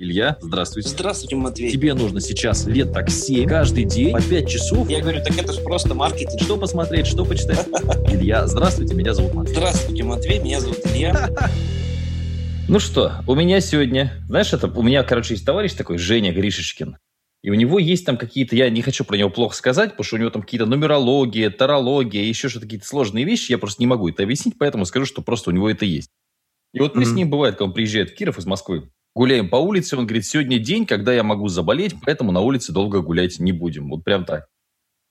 Илья, здравствуйте. Здравствуйте, Матвей. Тебе нужно сейчас лет так 7, каждый день, по 5 часов. Я говорю, так это же просто маркетинг. Что посмотреть, что почитать? Илья, здравствуйте, меня зовут Матвей. Здравствуйте, Матвей, меня зовут Илья. Ну что, у меня сегодня, знаешь, это у меня, короче, есть товарищ такой, Женя Гришечкин. И у него есть там какие-то, я не хочу про него плохо сказать, потому что у него там какие-то нумерология, тарология, еще что-то какие-то сложные вещи, я просто не могу это объяснить, поэтому скажу, что просто у него это есть. И вот мы mm-hmm. с ним бывает, когда он приезжает в Киров из Москвы, гуляем по улице, он говорит, сегодня день, когда я могу заболеть, поэтому на улице долго гулять не будем. Вот прям так.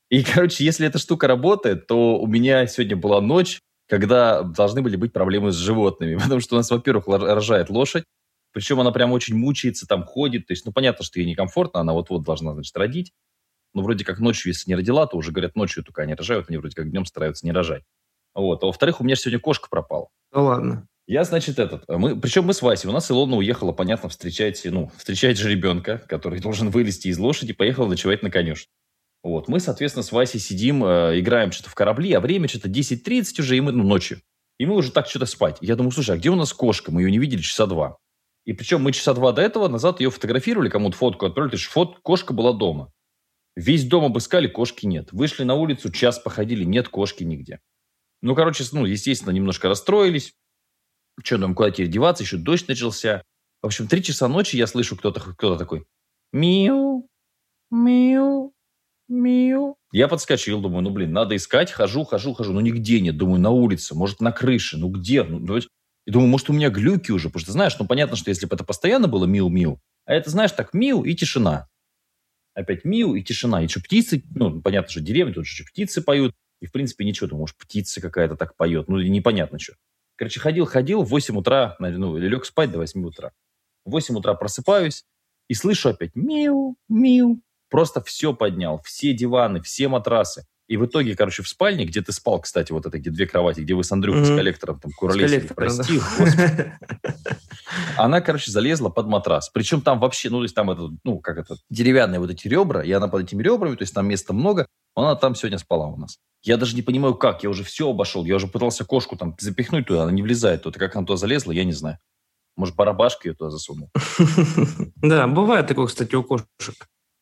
И, короче, если эта штука работает, то у меня сегодня была ночь, когда должны были быть проблемы с животными. Потому что у нас, во-первых, рожает лошадь, причем она прям очень мучается, там ходит. То есть, ну, понятно, что ей некомфортно, она вот-вот должна, значит, родить. Но вроде как ночью, если не родила, то уже говорят, ночью только они рожают, они вроде как днем стараются не рожать. Вот. А во-вторых, у меня сегодня кошка пропала. Ну ладно. Я, значит, этот, мы, причем мы с Васей, у нас Илона уехала, понятно, встречать, ну, встречать же ребенка, который должен вылезти из лошади, поехала ночевать на конюшню. Вот, мы, соответственно, с Васей сидим, э, играем что-то в корабли, а время что-то 10.30 уже, и мы, ну, ночью. И мы уже так что-то спать. Я думаю, слушай, а где у нас кошка? Мы ее не видели часа два. И причем мы часа два до этого назад ее фотографировали, кому-то фотку отправили, то есть фот, кошка была дома. Весь дом обыскали, кошки нет. Вышли на улицу, час походили, нет кошки нигде. Ну, короче, ну, естественно, немножко расстроились. Что там, куда теперь деваться? Еще дождь начался. В общем, три часа ночи я слышу кто-то кто такой. Миу, миу, миу. Я подскочил, думаю, ну, блин, надо искать. Хожу, хожу, хожу. Ну, нигде нет. Думаю, на улице, может, на крыше. Ну, где? Ну, давайте. И думаю, может, у меня глюки уже. Потому что, знаешь, ну, понятно, что если бы это постоянно было миу-миу, а это, знаешь, так миу и тишина. Опять миу и тишина. И что, птицы, ну, понятно, что деревья, тут же птицы поют. И, в принципе, ничего. Думаю, может, птица какая-то так поет. Ну, непонятно что. Короче, ходил-ходил, в 8 утра, ну, или лег спать до 8 утра. В 8 утра просыпаюсь и слышу опять миу, миу. Просто все поднял, все диваны, все матрасы. И в итоге, короче, в спальне, где ты спал, кстати, вот это, где две кровати, где вы с Андрюхой mm-hmm. с коллектором там куролесили, прости, да. Она, короче, залезла под матрас. Причем там вообще, ну, то есть там это, ну, как это, деревянные вот эти ребра, и она под этими ребрами, то есть там места много, она там сегодня спала у нас. Я даже не понимаю, как, я уже все обошел, я уже пытался кошку там запихнуть туда, она не влезает туда, как она туда залезла, я не знаю. Может, барабашка ее туда засунул. Да, бывает такое, кстати, у кошек.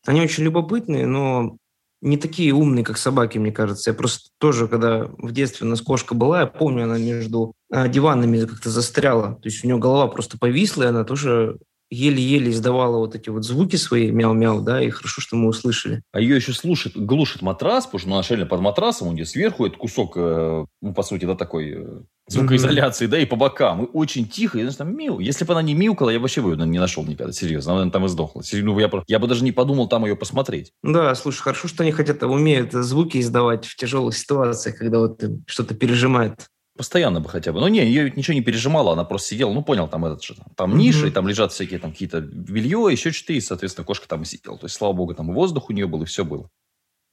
Они очень любопытные, но не такие умные, как собаки, мне кажется. Я просто тоже, когда в детстве у нас кошка была, я помню, она между а, диванами как-то застряла. То есть у нее голова просто повисла, и она тоже еле-еле издавала вот эти вот звуки свои, мяу-мяу, да, и хорошо, что мы услышали. А ее еще слушает, глушит матрас, потому что ну, начально под матрасом, где сверху этот кусок, э, ну, по сути, да, такой э, звукоизоляции, mm-hmm. да, и по бокам. И очень тихо, и значит, там миу. Если бы она не мяукала, я вообще бы ее не нашел никогда, серьезно. Она там и сдохла. Ну, я, я бы даже не подумал там ее посмотреть. Да, слушай, хорошо, что они хотят, умеют звуки издавать в тяжелых ситуациях, когда вот что-то пережимает. Постоянно бы хотя бы. Ну, не, ее ведь ничего не пережимала, она просто сидела, ну, понял, там этот же, там mm-hmm. ниши, там лежат всякие там какие-то белье, еще что-то, и, соответственно, кошка там и сидела. То есть, слава богу, там и воздух у нее был, и все было.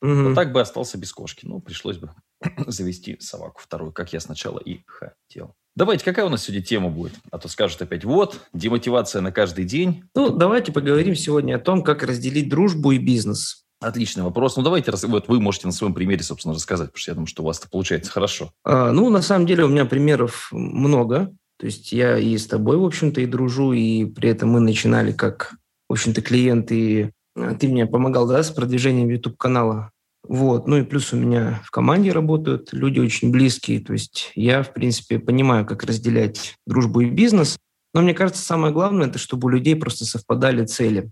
Mm-hmm. Вот так бы остался без кошки. Ну, пришлось бы завести собаку вторую, как я сначала и хотел. Давайте, какая у нас сегодня тема будет? А то скажут опять, вот, демотивация на каждый день. Ну, давайте поговорим сегодня о том, как разделить дружбу и бизнес. Отличный вопрос. Ну, давайте, вот вы можете на своем примере, собственно, рассказать, потому что я думаю, что у вас это получается хорошо. А, ну, на самом деле у меня примеров много. То есть я и с тобой, в общем-то, и дружу, и при этом мы начинали как, в общем-то, клиенты, и а, ты мне помогал, да, с продвижением YouTube-канала. Вот. Ну и плюс у меня в команде работают люди очень близкие. То есть я, в принципе, понимаю, как разделять дружбу и бизнес. Но мне кажется, самое главное, это чтобы у людей просто совпадали цели.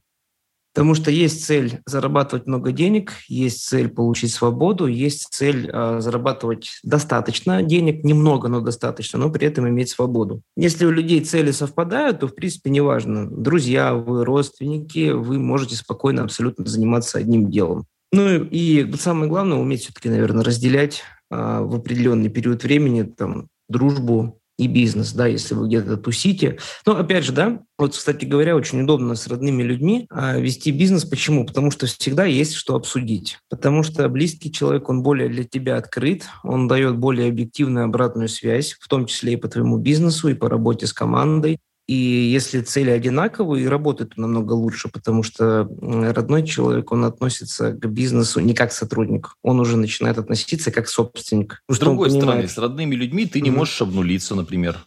Потому что есть цель зарабатывать много денег, есть цель получить свободу, есть цель э, зарабатывать достаточно денег, немного, но достаточно, но при этом иметь свободу. Если у людей цели совпадают, то, в принципе, неважно, друзья вы, родственники, вы можете спокойно абсолютно заниматься одним делом. Ну и самое главное, уметь все-таки, наверное, разделять э, в определенный период времени там, дружбу и бизнес, да, если вы где-то тусите. Но опять же, да, вот, кстати говоря, очень удобно с родными людьми а, вести бизнес. Почему? Потому что всегда есть что обсудить. Потому что близкий человек, он более для тебя открыт, он дает более объективную обратную связь, в том числе и по твоему бизнесу, и по работе с командой. И если цели одинаковые, работает намного лучше, потому что родной человек, он относится к бизнесу не как сотрудник, он уже начинает относиться как собственник. С другой стороны, с родными людьми ты не можешь обнулиться, например.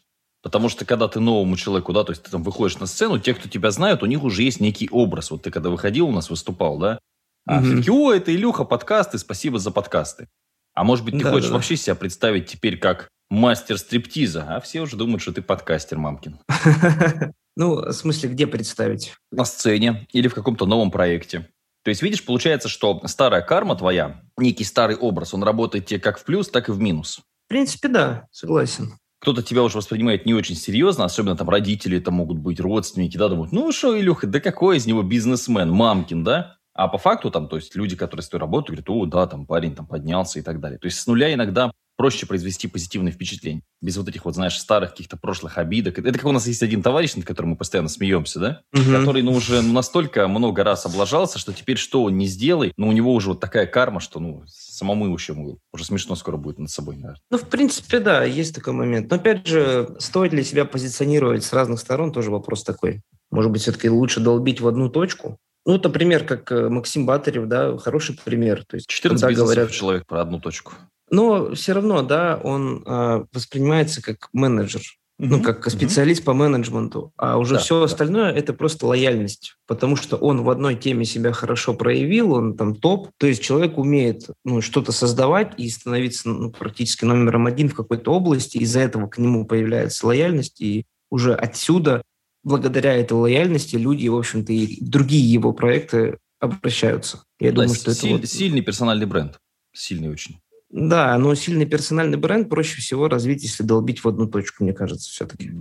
Потому что когда ты новому человеку, да, то есть ты там выходишь на сцену, те, кто тебя знают, у них уже есть некий образ. Вот ты когда выходил у нас, выступал, да, а mm-hmm. все-таки, о, это Илюха, подкасты, спасибо за подкасты. А может быть, ты да, хочешь да, вообще себя представить теперь как мастер стриптиза, а все уже думают, что ты подкастер, мамкин. Ну, в смысле, где представить? На сцене или в каком-то новом проекте. То есть, видишь, получается, что старая карма твоя, некий старый образ, он работает тебе как в плюс, так и в минус. В принципе, да, согласен. Кто-то тебя уже воспринимает не очень серьезно, особенно там родители, это могут быть родственники, да, думают, ну что, Илюха, да какой из него бизнесмен, мамкин, да? А по факту там, то есть люди, которые с тобой работают, говорят, о, да, там парень там поднялся и так далее. То есть с нуля иногда проще произвести позитивное впечатление. Без вот этих вот, знаешь, старых каких-то прошлых обидок. Это как у нас есть один товарищ, над которым мы постоянно смеемся, да? Угу. Который, ну, уже ну, настолько много раз облажался, что теперь что он не сделай, но у него уже вот такая карма, что, ну, самому еще уже смешно скоро будет над собой, наверное. Ну, в принципе, да, есть такой момент. Но, опять же, стоит ли себя позиционировать с разных сторон, тоже вопрос такой. Может быть, все-таки лучше долбить в одну точку, ну, это пример, как э, Максим Батарев, да, хороший пример. То есть, 14 бизнесов говорят, человек про одну точку. Но все равно, да, он э, воспринимается как менеджер, mm-hmm. ну, как специалист mm-hmm. по менеджменту. А уже да, все да. остальное – это просто лояльность. Потому что он в одной теме себя хорошо проявил, он там топ. То есть человек умеет ну, что-то создавать и становиться ну, практически номером один в какой-то области. Из-за этого к нему появляется лояльность, и уже отсюда благодаря этой лояльности люди, в общем-то, и другие его проекты обращаются. Я да, думаю, что силь, это вот... сильный персональный бренд. Сильный очень. Да, но сильный персональный бренд проще всего развить, если долбить в одну точку, мне кажется, все-таки.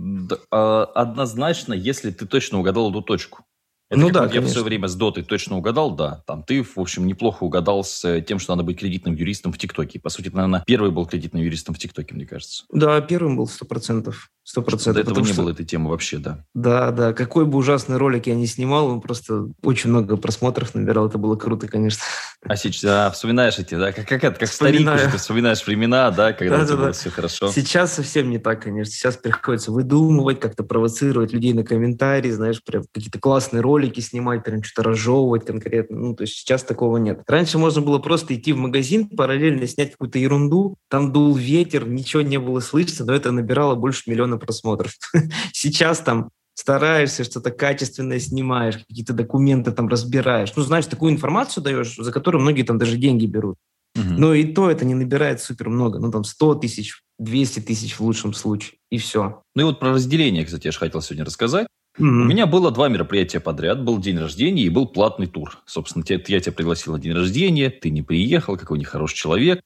А, однозначно, если ты точно угадал эту точку. Это ну да, я в свое время с Дотой точно угадал, да. Там ты, в общем, неплохо угадал с э, тем, что надо быть кредитным юристом в ТикТоке. По сути, наверное, первый был кредитным юристом в ТикТоке, мне кажется. Да, первым был сто процентов. Сто процентов. До этого не что... было этой темы вообще, да. Да, да. Какой бы ужасный ролик я не снимал, он просто очень много просмотров набирал. Это было круто, конечно. А сейчас а, вспоминаешь эти, да? Как, как, как, как старик ты вспоминаешь времена, да, когда да, да, было да. все хорошо. Сейчас совсем не так, конечно. Сейчас приходится выдумывать, как-то провоцировать людей на комментарии, знаешь, прям какие-то классные ролики снимать, прям что-то разжевывать конкретно. Ну, то есть сейчас такого нет. Раньше можно было просто идти в магазин, параллельно снять какую-то ерунду, там дул ветер, ничего не было слышно, но это набирало больше миллиона просмотров. Сейчас там стараешься, что-то качественное снимаешь, какие-то документы там разбираешь. Ну, знаешь, такую информацию даешь, за которую многие там даже деньги берут. Угу. Но и то это не набирает супер много. Ну, там 100 тысяч, 200 тысяч в лучшем случае, и все. Ну и вот про разделение, кстати, я же хотел сегодня рассказать. Mm-hmm. У меня было два мероприятия подряд. Был день рождения и был платный тур. Собственно, я тебя пригласил на день рождения, ты не приехал, какой нехороший человек.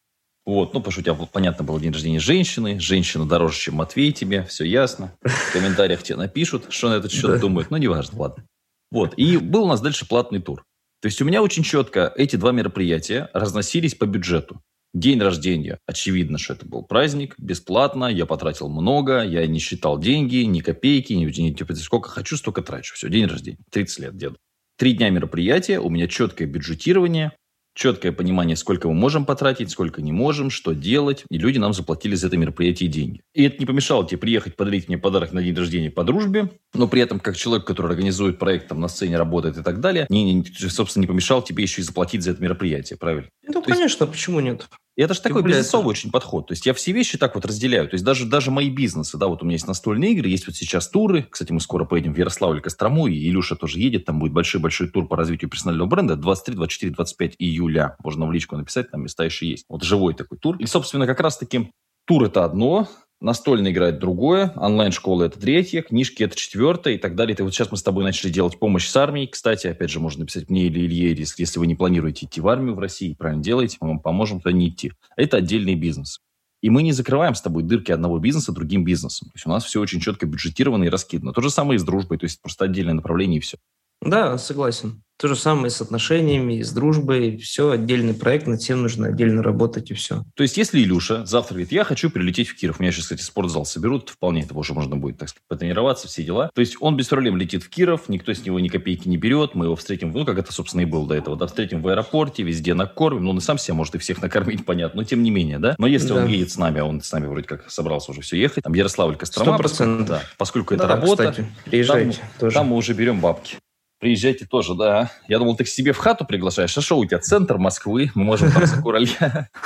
Вот, ну, потому что у тебя, понятно, был день рождения женщины. Женщина дороже, чем Матвей тебе, все ясно. В комментариях тебе напишут, что на этот счет думают. Ну, неважно, ладно. Вот, и был у нас дальше платный тур. То есть у меня очень четко эти два мероприятия разносились по бюджету. День рождения. Очевидно, что это был праздник. Бесплатно. Я потратил много. Я не считал деньги, ни копейки, ни, ни типа, сколько хочу, столько трачу. Все, день рождения. 30 лет деду. Три дня мероприятия. У меня четкое бюджетирование четкое понимание, сколько мы можем потратить, сколько не можем, что делать. И люди нам заплатили за это мероприятие деньги. И это не помешало тебе приехать подарить мне подарок на день рождения по дружбе, но при этом, как человек, который организует проект, там на сцене работает и так далее, не, не, собственно, не помешал тебе еще и заплатить за это мероприятие, правильно? Ну, То конечно, есть... почему нет? И это же такой бизнесовый очень подход. То есть я все вещи так вот разделяю. То есть даже, даже мои бизнесы, да, вот у меня есть настольные игры, есть вот сейчас туры. Кстати, мы скоро поедем в Ярославль, Кострому, и Илюша тоже едет. Там будет большой-большой тур по развитию персонального бренда. 23, 24, 25 июля. Можно в личку написать, там места еще есть. Вот живой такой тур. И, собственно, как раз-таки тур это одно, Настольная игра – это другое, онлайн-школа – это третье, книжки – это четвертое и так далее. И вот сейчас мы с тобой начали делать помощь с армией. Кстати, опять же, можно написать мне или Илье, если, если вы не планируете идти в армию в России, правильно делаете, мы вам поможем туда не идти. Это отдельный бизнес. И мы не закрываем с тобой дырки одного бизнеса другим бизнесом. То есть у нас все очень четко бюджетировано и раскидано. То же самое и с дружбой, то есть просто отдельное направление и все. Да, согласен. То же самое с отношениями, с дружбой. Все отдельный проект, над всем нужно отдельно работать и все. То есть, если Илюша завтра говорит, я хочу прилететь в Киров, меня сейчас, кстати, спортзал соберут, вполне этого уже можно будет, так сказать, потренироваться, все дела. То есть, он без проблем летит в Киров, никто с него ни копейки не берет, мы его встретим, ну, как это, собственно, и было до этого, да, встретим в аэропорте, везде накормим, ну, он и сам себя может и всех накормить, понятно, но тем не менее, да. Но если да. он едет с нами, а он с нами вроде как собрался уже все ехать, там, Ярославль, Кострома, поскольку, да, поскольку да, это работа, кстати, приезжайте там, тоже. там мы уже берем бабки. Приезжайте тоже, да. Я думал, ты к себе в хату приглашаешь. А что у тебя? Центр Москвы. Мы можем там за Куралья.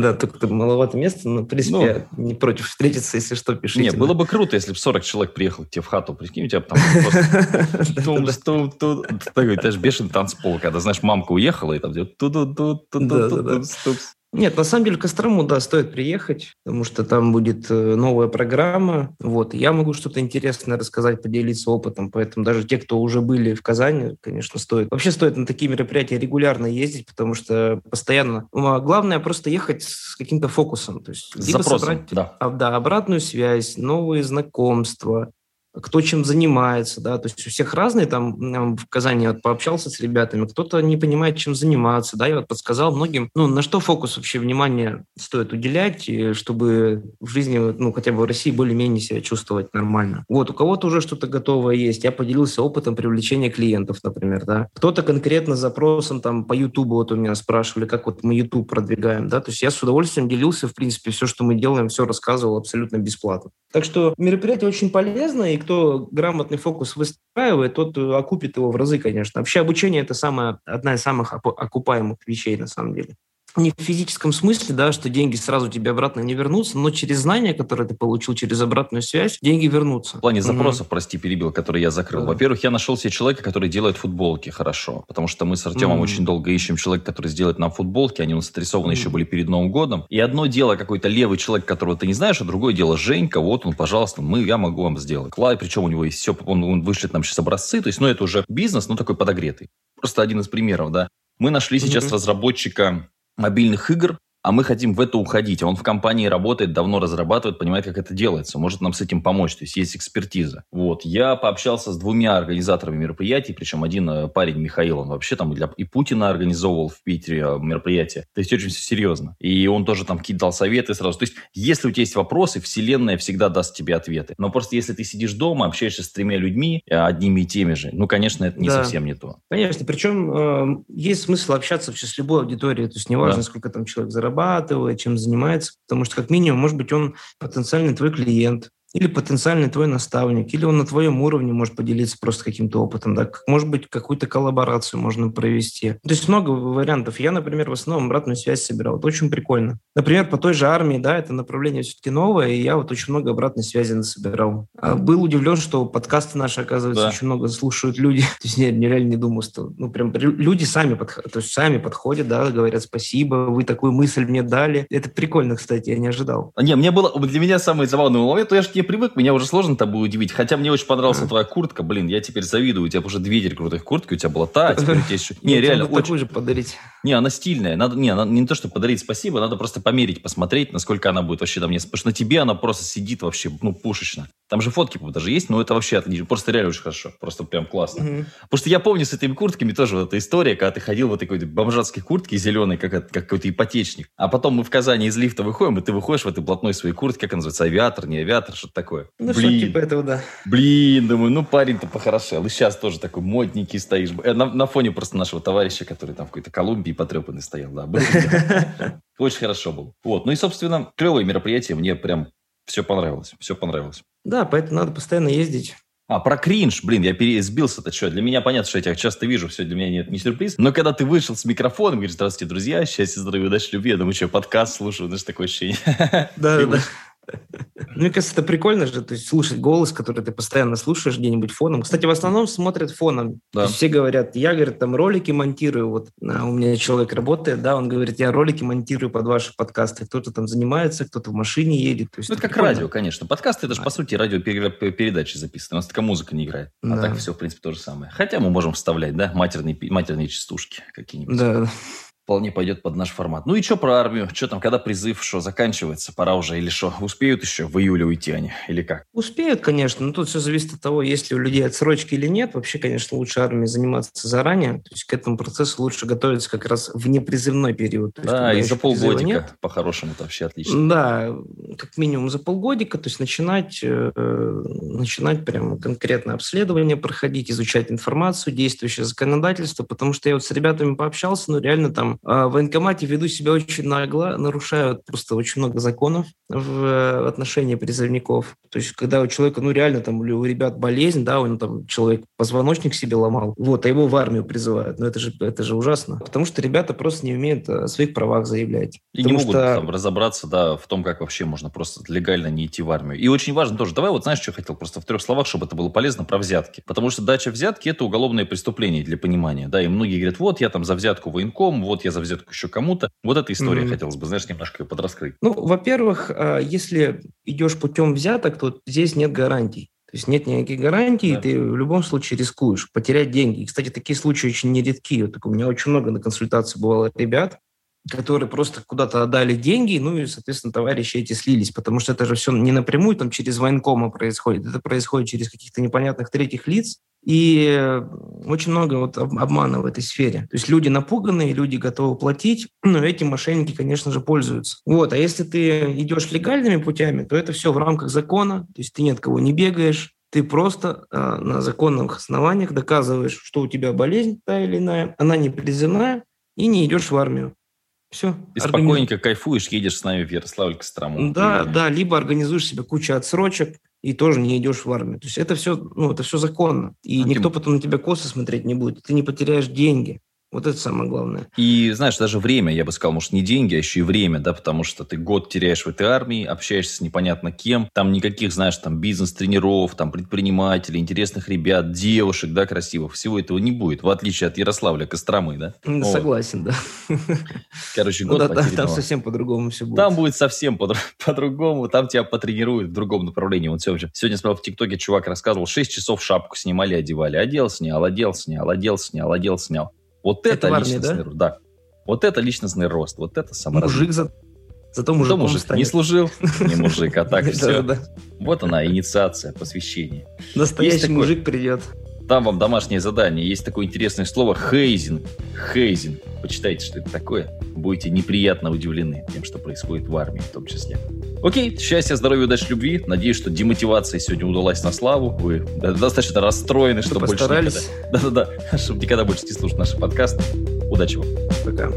Да, только маловато места, но, в принципе, ну. не против встретиться, если что, пишите. Не, было бы круто, если бы 40 человек приехал к тебе в хату. Прикинь, у тебя там просто... Такой, это же бешеный танцпол, когда, знаешь, мамка уехала, и там делает нет, на самом деле в Кострому, да, стоит приехать, потому что там будет э, новая программа. Вот, я могу что-то интересное рассказать, поделиться опытом, поэтому даже те, кто уже были в Казани, конечно, стоит. Вообще стоит на такие мероприятия регулярно ездить, потому что постоянно... Ну, а главное просто ехать с каким-то фокусом. То есть либо Запросом, собрать да. Да, обратную связь, новые знакомства, кто чем занимается, да, то есть у всех разные, там в Казани вот пообщался с ребятами, кто-то не понимает, чем заниматься, да, я вот подсказал многим, ну, на что фокус вообще внимания стоит уделять, чтобы в жизни, ну, хотя бы в России более-менее себя чувствовать нормально. Вот, у кого-то уже что-то готовое есть, я поделился опытом привлечения клиентов, например, да, кто-то конкретно запросом там по YouTube, вот у меня спрашивали, как вот мы YouTube продвигаем, да, то есть я с удовольствием делился, в принципе, все, что мы делаем, все рассказывал абсолютно бесплатно. Так что мероприятие очень полезное, и кто грамотный фокус выстраивает, тот э, окупит его в разы, конечно. Вообще обучение – это самая, одна из самых окупаемых вещей на самом деле не в физическом смысле, да, что деньги сразу тебе обратно не вернутся, но через знания, которые ты получил, через обратную связь, деньги вернутся. В плане запросов, mm-hmm. прости, перебил, который я закрыл. Да. Во-первых, я нашел себе человека, который делает футболки хорошо, потому что мы с Артемом mm-hmm. очень долго ищем человека, который сделает нам футболки, они у нас отрисованы mm-hmm. еще были перед Новым годом. И одно дело какой-то левый человек, которого ты не знаешь, а другое дело Женька, вот он, пожалуйста, мы, я могу вам сделать. Клай, причем у него есть все, он, он вышлет нам сейчас образцы, то есть, ну, это уже бизнес, но такой подогретый. Просто один из примеров, да. Мы нашли сейчас mm-hmm. разработчика мобильных игр, а мы хотим в это уходить. А он в компании работает, давно разрабатывает, понимает, как это делается, может нам с этим помочь, то есть есть экспертиза. Вот. Я пообщался с двумя организаторами мероприятий, причем один э, парень, Михаил, он вообще там для и Путина организовывал в Питере э, мероприятие. То есть очень все серьезно. И он тоже там какие-то дал советы сразу. То есть если у тебя есть вопросы, вселенная всегда даст тебе ответы. Но просто если ты сидишь дома, общаешься с тремя людьми, э, одними и теми же, ну, конечно, это не да. совсем не то. Конечно, причем э, есть смысл общаться вообще с любой аудиторией, то есть неважно, да. сколько там человек зарабатывает, зарабатывает, чем занимается, потому что как минимум, может быть, он потенциальный твой клиент, или потенциальный твой наставник, или он на твоем уровне может поделиться просто каким-то опытом, да, может быть, какую-то коллаборацию можно провести. То есть много вариантов. Я, например, в основном обратную связь собирал. Это очень прикольно. Например, по той же армии, да, это направление все-таки новое, и я вот очень много обратной связи насобирал. А был удивлен, что подкасты наши, оказывается, да. очень много слушают люди. То есть я реально не думал, что, ну, прям люди сами, подходят, то есть сами подходят, да, говорят спасибо, вы такую мысль мне дали. Это прикольно, кстати, я не ожидал. Не, мне было, для меня самый забавный момент, я же не привык, меня уже сложно тобой удивить. Хотя мне очень понравилась твоя куртка. Блин, я теперь завидую. У тебя уже две крутых куртки, у тебя была та, а теперь у тебя еще... Не, реально, очень... такую же подарить. Не, она стильная. Надо, не, она, не то, что подарить спасибо, надо просто померить, посмотреть, насколько она будет вообще там... Потому что на тебе она просто сидит вообще, ну, пушечно. Там же фотки даже есть, но это вообще отлично. Просто реально очень хорошо. Просто прям классно. Угу. Потому что я помню с этими куртками тоже вот эта история, когда ты ходил в этой какой-то бомжатской куртке зеленой, как, как какой-то ипотечник. А потом мы в Казани из лифта выходим, и ты выходишь в этой блатной своей куртке, как она называется, авиатор, не авиатор, что-то такое. Ну, Блин. что типа этого, да. Блин, думаю, ну парень-то похорошел. И сейчас тоже такой модненький стоишь. Э, на, на фоне просто нашего товарища, который там в какой-то Колумбии потрепанный стоял, да. Очень хорошо был. Вот. Ну и, собственно, клевое мероприятие. Мне прям все понравилось. Все понравилось. Да, поэтому надо постоянно ездить. А, про кринж, блин, я пересбился-то что? Для меня понятно, что я тебя часто вижу, все для меня нет, не сюрприз. Но когда ты вышел с микрофоном, говоришь, здравствуйте, друзья, счастья, здоровья, удачи, любви, я думаю, что, подкаст слушаю, знаешь, такое ощущение. Да, да. Мне кажется, это прикольно же, то есть слушать голос, который ты постоянно слушаешь где-нибудь фоном. Кстати, в основном смотрят фоном. Да. все говорят, я, говорит, там ролики монтирую, вот а у меня человек работает, да, он говорит, я ролики монтирую под ваши подкасты. Кто-то там занимается, кто-то в машине едет. То есть ну, это как прикольно. радио, конечно. Подкасты, это же, по сути, радиопередачи записаны. У нас такая музыка не играет. А да. так все, в принципе, то же самое. Хотя мы можем вставлять, да, матерные, матерные частушки какие-нибудь. Да вполне пойдет под наш формат. Ну и что про армию? Что там, когда призыв, что заканчивается? Пора уже или что? Успеют еще в июле уйти они? Или как? Успеют, конечно. Но тут все зависит от того, есть ли у людей отсрочки или нет. Вообще, конечно, лучше армии заниматься заранее. То есть к этому процессу лучше готовиться как раз в непризывной период. То есть, да, и за полгодика по-хорошему-то вообще отлично. Да, как минимум за полгодика. То есть начинать, э, начинать прямо конкретное обследование проходить, изучать информацию, действующее законодательство. Потому что я вот с ребятами пообщался, ну реально там в военкомате ведут себя очень нагло, нарушают просто очень много законов в э, отношении призывников. То есть, когда у человека, ну, реально, там, у ребят болезнь, да, он там, человек позвоночник себе ломал, вот, а его в армию призывают. Ну, это же, это же ужасно. Потому что ребята просто не умеют о своих правах заявлять. И не могут что... там, разобраться, да, в том, как вообще можно просто легально не идти в армию. И очень важно тоже, давай вот знаешь, что хотел просто в трех словах, чтобы это было полезно, про взятки. Потому что дача взятки – это уголовное преступление для понимания, да, и многие говорят, вот я там за взятку военком, вот я за взятку еще кому-то. Вот эта история mm-hmm. хотелось бы, знаешь, немножко подраскрыть. Ну, во-первых, а, если идешь путем взяток, то здесь нет гарантий. То есть нет никаких гарантий, да. и ты в любом случае рискуешь потерять деньги. И, кстати, такие случаи очень нередки. Вот, у меня очень много на консультации бывало ребят, которые просто куда-то отдали деньги, ну и, соответственно, товарищи эти слились, потому что это же все не напрямую там через военкома происходит, это происходит через каких-то непонятных третьих лиц, и очень много вот обмана в этой сфере. То есть люди напуганные, люди готовы платить, но эти мошенники, конечно же, пользуются. Вот. А если ты идешь легальными путями, то это все в рамках закона, то есть ты ни от кого не бегаешь, ты просто э, на законных основаниях доказываешь, что у тебя болезнь та или иная, она не призывная, и не идешь в армию. Все. И спокойненько кайфуешь, едешь с нами в Ярославль Кострому. Да, да, либо организуешь себе кучу отсрочек, и тоже не идешь в армию. То есть это все, ну, это все законно. И а никто потом на тебя косо смотреть не будет. Ты не потеряешь деньги. Вот это самое главное. И, знаешь, даже время, я бы сказал, может, не деньги, а еще и время, да, потому что ты год теряешь в этой армии, общаешься с непонятно кем, там никаких, знаешь, там бизнес-тренеров, там предпринимателей, интересных ребят, девушек, да, красивых, всего этого не будет, в отличие от Ярославля, Костромы, да? Ну, согласен, да. Короче, год ну, да, Там совсем по-другому все будет. Там будет совсем по-другому, там тебя потренируют в другом направлении. Вот все, сегодня смотрел в ТикТоке, чувак рассказывал, 6 часов шапку снимали, одевали, одел, снял, одел, снял, одел, снял, одел, снял. Вот это, это личностный армии, да? рост. Да. Вот это личностный рост. Вот это саморазвитие. Мужик за... Зато мужик, мужик станет. не служил, не мужик, а так все. Вот она, инициация, посвящение. Настоящий мужик придет. Там вам домашнее задание. Есть такое интересное слово хейзинг. Хейзинг. Почитайте, что это такое. Будете неприятно удивлены тем, что происходит в армии в том числе. Окей, счастья, здоровья, удачи, любви. Надеюсь, что демотивация сегодня удалась на славу. Вы достаточно расстроены, что больше никогда... Да-да-да, чтобы никогда больше не слушать наши подкасты. Удачи вам. Пока.